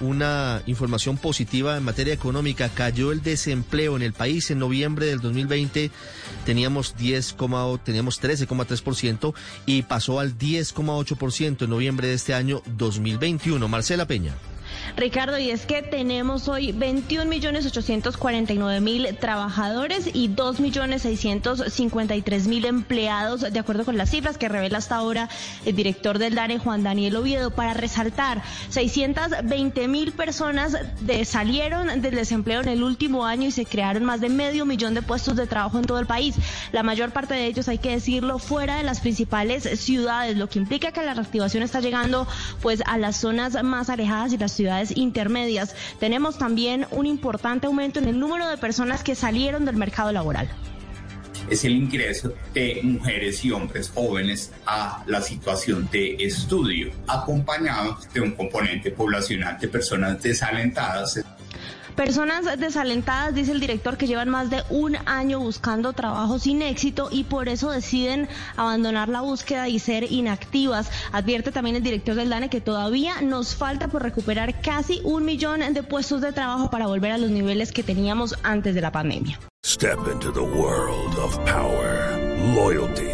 Una información positiva en materia económica. Cayó el desempleo en el país en noviembre del 2020. Teníamos 10, teníamos 13,3% y pasó al 10,8% en noviembre de este año 2021. Marcela Peña. Ricardo, y es que tenemos hoy 21 millones 849 mil trabajadores y 2 millones 653 mil empleados, de acuerdo con las cifras que revela hasta ahora el director del DANE, Juan Daniel Oviedo, para resaltar 620 mil personas salieron del desempleo en el último año y se crearon más de medio millón de puestos de trabajo en todo el país. La mayor parte de ellos, hay que decirlo, fuera de las principales ciudades, lo que implica que la reactivación está llegando pues a las zonas más alejadas y las ciudades intermedias. Tenemos también un importante aumento en el número de personas que salieron del mercado laboral es el ingreso de mujeres y hombres jóvenes a la situación de estudio, acompañado de un componente poblacional de personas desalentadas. Personas desalentadas, dice el director, que llevan más de un año buscando trabajo sin éxito y por eso deciden abandonar la búsqueda y ser inactivas. Advierte también el director del DANE que todavía nos falta por recuperar casi un millón de puestos de trabajo para volver a los niveles que teníamos antes de la pandemia. Step into the world of power, loyalty